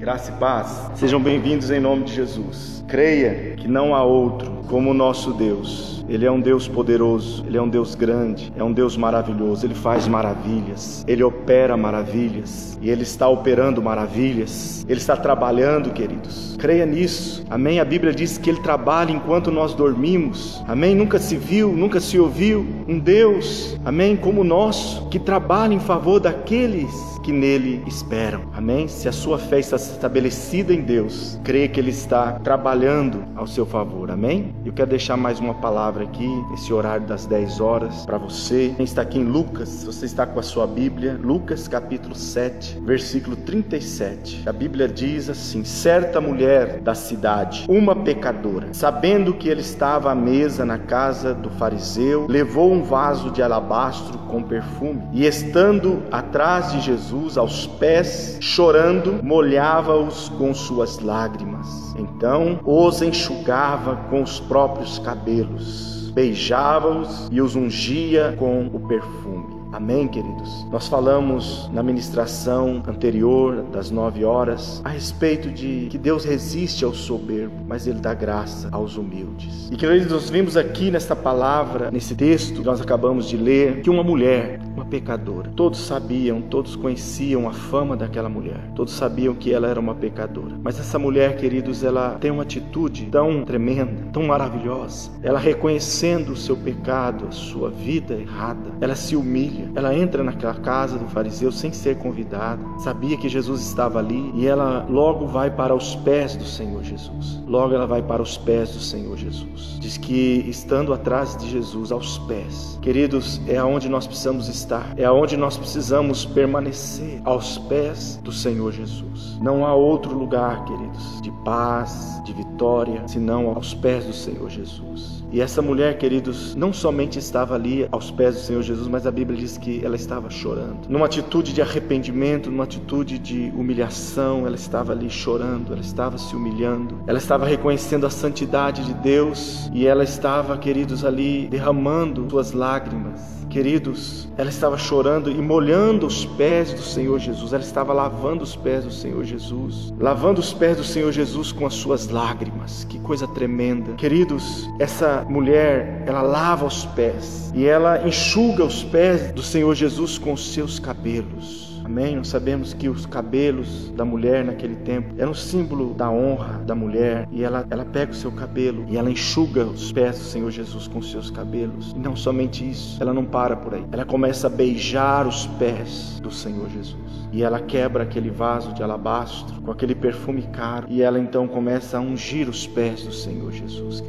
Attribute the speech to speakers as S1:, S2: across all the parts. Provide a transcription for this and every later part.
S1: Graça e paz. Sejam bem-vindos em nome de Jesus. Creia que não há outro como o nosso Deus. Ele é um Deus poderoso, ele é um Deus grande, é um Deus maravilhoso, ele faz maravilhas, ele opera maravilhas e ele está operando maravilhas. Ele está trabalhando, queridos. Creia nisso. Amém. A Bíblia diz que ele trabalha enquanto nós dormimos. Amém. Nunca se viu, nunca se ouviu um Deus, amém, como o nosso, que trabalha em favor daqueles que nele esperam. Amém? Se a sua fé está estabelecida em Deus, creia que Ele está trabalhando ao seu favor. Amém? Eu quero deixar mais uma palavra aqui, nesse horário das 10 horas, para você. Quem está aqui em Lucas, você está com a sua Bíblia, Lucas capítulo 7, versículo 37. A Bíblia diz assim: Certa mulher da cidade, uma pecadora, sabendo que ele estava à mesa na casa do fariseu, levou um vaso de alabastro com perfume e, estando atrás de Jesus, Jesus aos pés, chorando, molhava-os com suas lágrimas. Então os enxugava com os próprios cabelos, beijava-os e os ungia com o perfume. Amém, queridos? Nós falamos na ministração anterior, das nove horas, a respeito de que Deus resiste ao soberbo, mas Ele dá graça aos humildes. E, queridos, nós vimos aqui nesta palavra, nesse texto que nós acabamos de ler, que uma mulher, uma pecadora, todos sabiam, todos conheciam a fama daquela mulher, todos sabiam que ela era uma pecadora. Mas essa mulher, queridos, ela tem uma atitude tão tremenda, tão maravilhosa. Ela reconhecendo o seu pecado, a sua vida errada, ela se humilha ela entra naquela casa do fariseu sem ser convidada, sabia que Jesus estava ali e ela logo vai para os pés do Senhor Jesus. Logo ela vai para os pés do Senhor Jesus. Diz que estando atrás de Jesus, aos pés, queridos, é aonde nós precisamos estar, é aonde nós precisamos permanecer, aos pés do Senhor Jesus. Não há outro lugar, queridos, de paz, de vitória, senão aos pés do Senhor Jesus. E essa mulher, queridos, não somente estava ali aos pés do Senhor Jesus, mas a Bíblia diz que ela estava chorando. Numa atitude de arrependimento, numa atitude de humilhação, ela estava ali chorando, ela estava se humilhando, ela estava reconhecendo a santidade de Deus e ela estava, queridos, ali derramando suas lágrimas Queridos, ela estava chorando e molhando os pés do Senhor Jesus, ela estava lavando os pés do Senhor Jesus, lavando os pés do Senhor Jesus com as suas lágrimas. Que coisa tremenda. Queridos, essa mulher, ela lava os pés e ela enxuga os pés do Senhor Jesus com os seus cabelos. Amém? Nós sabemos que os cabelos da mulher naquele tempo eram símbolo da honra da mulher. E ela, ela pega o seu cabelo e ela enxuga os pés do Senhor Jesus com os seus cabelos. E não somente isso, ela não para por aí. Ela começa a beijar os pés do Senhor Jesus. E ela quebra aquele vaso de alabastro com aquele perfume caro. E ela então começa a ungir os pés do Senhor Jesus,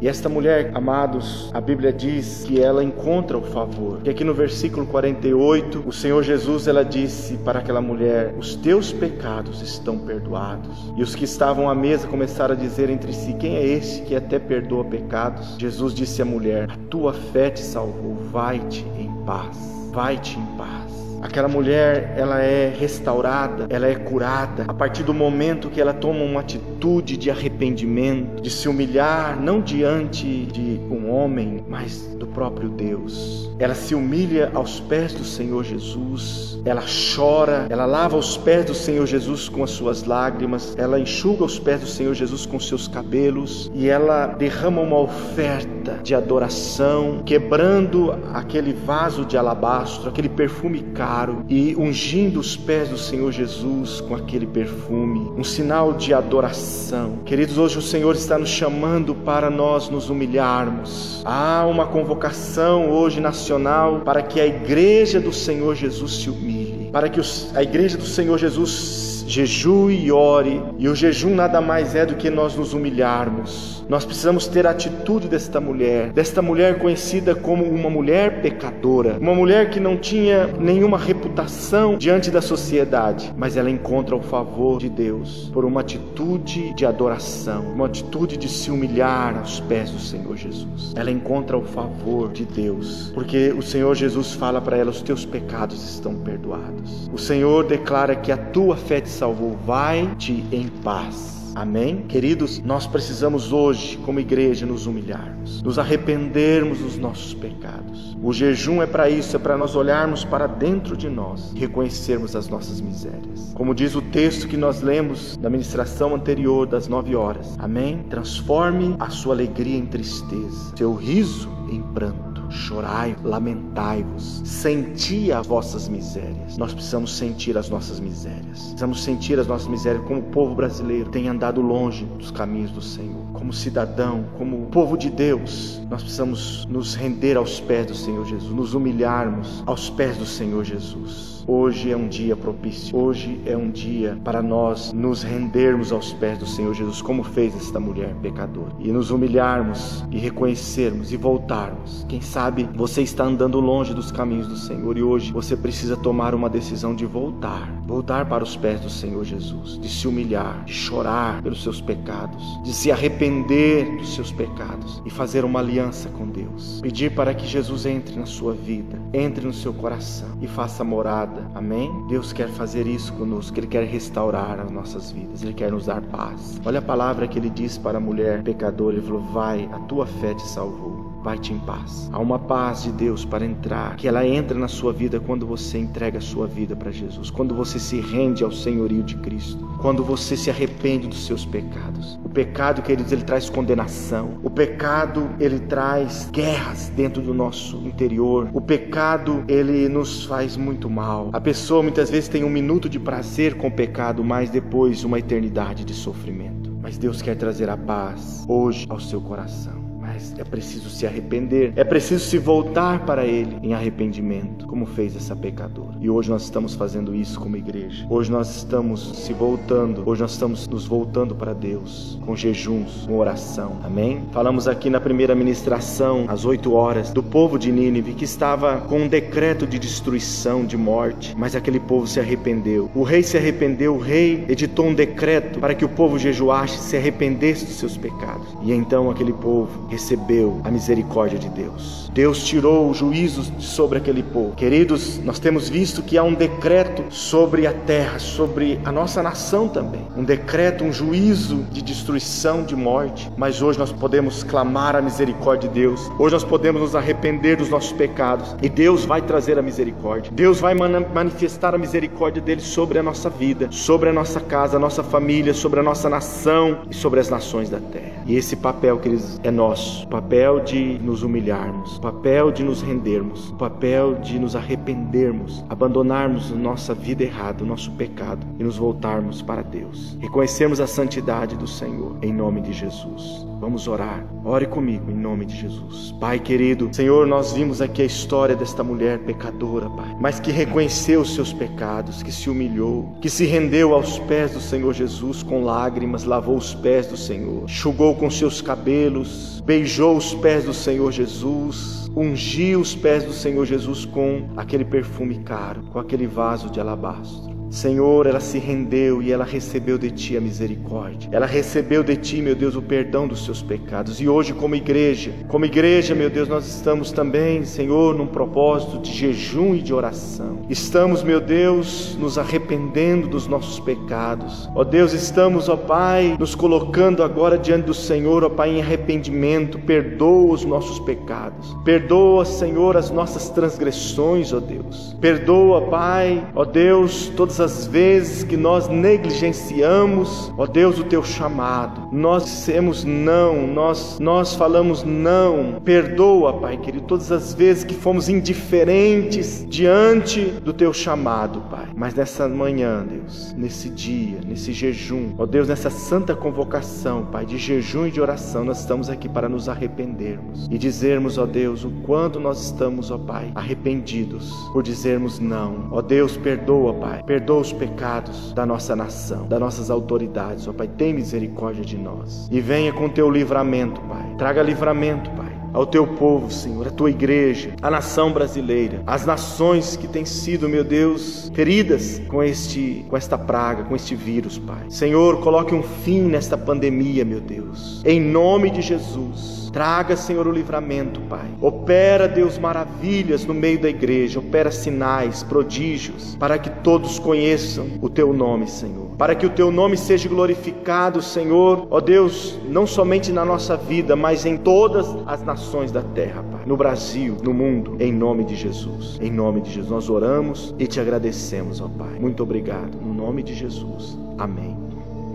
S1: E esta mulher, amados, a Bíblia diz que ela encontra o favor. Que aqui no versículo 48, o Senhor Jesus ela disse para aquela mulher: "Os teus pecados estão perdoados". E os que estavam à mesa começaram a dizer entre si: "Quem é este que até perdoa pecados?". Jesus disse à mulher: "A tua fé te salvou. Vai-te em paz. Vai-te em paz". Aquela mulher, ela é restaurada, ela é curada. A partir do momento que ela toma uma atitude de arrependimento, de se humilhar não diante de um homem, mas do próprio Deus. Ela se humilha aos pés do Senhor Jesus, ela chora, ela lava os pés do Senhor Jesus com as suas lágrimas, ela enxuga os pés do Senhor Jesus com seus cabelos. E ela derrama uma oferta de adoração, quebrando aquele vaso de alabastro, aquele perfume caro e ungindo os pés do Senhor Jesus com aquele perfume, um sinal de adoração. Queridos, hoje o Senhor está nos chamando para nós nos humilharmos. Há uma convocação hoje nacional para que a igreja do Senhor Jesus se humilhe, para que a igreja do Senhor Jesus jejue e ore, e o jejum nada mais é do que nós nos humilharmos nós precisamos ter a atitude desta mulher, desta mulher conhecida como uma mulher pecadora, uma mulher que não tinha nenhuma reputação diante da sociedade, mas ela encontra o favor de Deus por uma atitude de adoração, uma atitude de se humilhar aos pés do Senhor Jesus. Ela encontra o favor de Deus, porque o Senhor Jesus fala para ela: os teus pecados estão perdoados. O Senhor declara que a tua fé te salvou, vai-te em paz. Amém? Queridos, nós precisamos hoje, como igreja, nos humilharmos, nos arrependermos dos nossos pecados. O jejum é para isso, é para nós olharmos para dentro de nós reconhecermos as nossas misérias. Como diz o texto que nós lemos na ministração anterior das nove horas. Amém? Transforme a sua alegria em tristeza, seu riso em pranto chorai, lamentai-vos, senti as vossas misérias. Nós precisamos sentir as nossas misérias. Precisamos sentir as nossas misérias como o povo brasileiro tem andado longe dos caminhos do Senhor. Como cidadão, como povo de Deus, nós precisamos nos render aos pés do Senhor Jesus, nos humilharmos aos pés do Senhor Jesus. Hoje é um dia propício. Hoje é um dia para nós nos rendermos aos pés do Senhor Jesus, como fez esta mulher pecadora, e nos humilharmos e reconhecermos e voltarmos. Quem sabe você está andando longe dos caminhos do Senhor e hoje você precisa tomar uma decisão de voltar, voltar para os pés do Senhor Jesus, de se humilhar, de chorar pelos seus pecados, de se arrepender dos seus pecados e fazer uma aliança com Deus. Pedir para que Jesus entre na sua vida, entre no seu coração e faça morada. Amém? Deus quer fazer isso conosco, Ele quer restaurar as nossas vidas, Ele quer nos dar paz. Olha a palavra que Ele disse para a mulher pecadora: Ele falou, Vai, a tua fé te salvou vai-te em paz. Há uma paz de Deus para entrar, que ela entra na sua vida quando você entrega a sua vida para Jesus, quando você se rende ao senhorio de Cristo, quando você se arrepende dos seus pecados. O pecado, queridos, ele traz condenação. O pecado, ele traz guerras dentro do nosso interior. O pecado, ele nos faz muito mal. A pessoa muitas vezes tem um minuto de prazer com o pecado, mas depois uma eternidade de sofrimento. Mas Deus quer trazer a paz hoje ao seu coração. Mas é preciso se arrepender, é preciso se voltar para Ele em arrependimento, como fez essa pecadora. E hoje nós estamos fazendo isso como igreja. Hoje nós estamos se voltando, hoje nós estamos nos voltando para Deus com jejuns, com oração. Amém? Falamos aqui na primeira ministração, às 8 horas, do povo de Nínive que estava com um decreto de destruição, de morte, mas aquele povo se arrependeu. O rei se arrependeu, o rei editou um decreto para que o povo jejuasse, se arrependesse dos seus pecados. E então aquele povo recebeu a misericórdia de Deus. Deus tirou o juízo sobre aquele povo. Queridos, nós temos visto que há um decreto sobre a terra, sobre a nossa nação também. Um decreto, um juízo de destruição, de morte. Mas hoje nós podemos clamar a misericórdia de Deus. Hoje nós podemos nos arrepender dos nossos pecados. E Deus vai trazer a misericórdia. Deus vai manifestar a misericórdia dele sobre a nossa vida, sobre a nossa casa, a nossa família, sobre a nossa nação e sobre as nações da terra. E esse papel, queridos, é nosso o papel de nos humilharmos, o papel de nos rendermos, o papel de nos arrependermos, abandonarmos nossa vida errada, o nosso pecado e nos voltarmos para Deus. Reconhecemos a santidade do Senhor, em nome de Jesus. Vamos orar. Ore comigo em nome de Jesus. Pai querido, Senhor, nós vimos aqui a história desta mulher pecadora, Pai, mas que reconheceu os seus pecados, que se humilhou, que se rendeu aos pés do Senhor Jesus com lágrimas, lavou os pés do Senhor, enxugou com seus cabelos, beijou os pés do Senhor Jesus, ungiu os pés do Senhor Jesus com aquele perfume caro, com aquele vaso de alabastro. Senhor, ela se rendeu e ela recebeu de ti a misericórdia. Ela recebeu de ti, meu Deus, o perdão dos seus pecados. E hoje, como igreja, como igreja, meu Deus, nós estamos também, Senhor, num propósito de jejum e de oração. Estamos, meu Deus, nos arrependendo dos nossos pecados. Ó Deus, estamos, ó Pai, nos colocando agora diante do Senhor, ó Pai, em arrependimento. Perdoa os nossos pecados. Perdoa, Senhor, as nossas transgressões, ó Deus. Perdoa, Pai, ó Deus, todas as as vezes que nós negligenciamos, ó Deus, o teu chamado, nós dissemos não, nós, nós falamos não, perdoa, Pai querido, todas as vezes que fomos indiferentes diante do teu chamado, Pai. Mas nessa manhã, Deus, nesse dia, nesse jejum, ó Deus, nessa santa convocação, Pai, de jejum e de oração, nós estamos aqui para nos arrependermos e dizermos, ó Deus, o quanto nós estamos, ó Pai, arrependidos por dizermos não. Ó Deus, perdoa, Pai, perdoa perdoa os pecados da nossa nação, das nossas autoridades, ó Pai. Tem misericórdia de nós. E venha com teu livramento, Pai. Traga livramento, Pai ao teu povo, Senhor, à tua igreja, à nação brasileira, às nações que têm sido, meu Deus, feridas com este com esta praga, com este vírus, Pai. Senhor, coloque um fim nesta pandemia, meu Deus. Em nome de Jesus. Traga, Senhor, o livramento, Pai. Opera, Deus, maravilhas no meio da igreja. Opera sinais, prodígios, para que todos conheçam o Teu nome, Senhor. Para que o teu nome seja glorificado, Senhor, ó Deus, não somente na nossa vida, mas em todas as nações da terra, Pai, no Brasil, no mundo, em nome de Jesus. Em nome de Jesus, nós oramos e te agradecemos, ó Pai. Muito obrigado, no nome de Jesus. Amém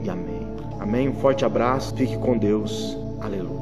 S1: e amém. Amém. Um forte abraço, fique com Deus. Aleluia.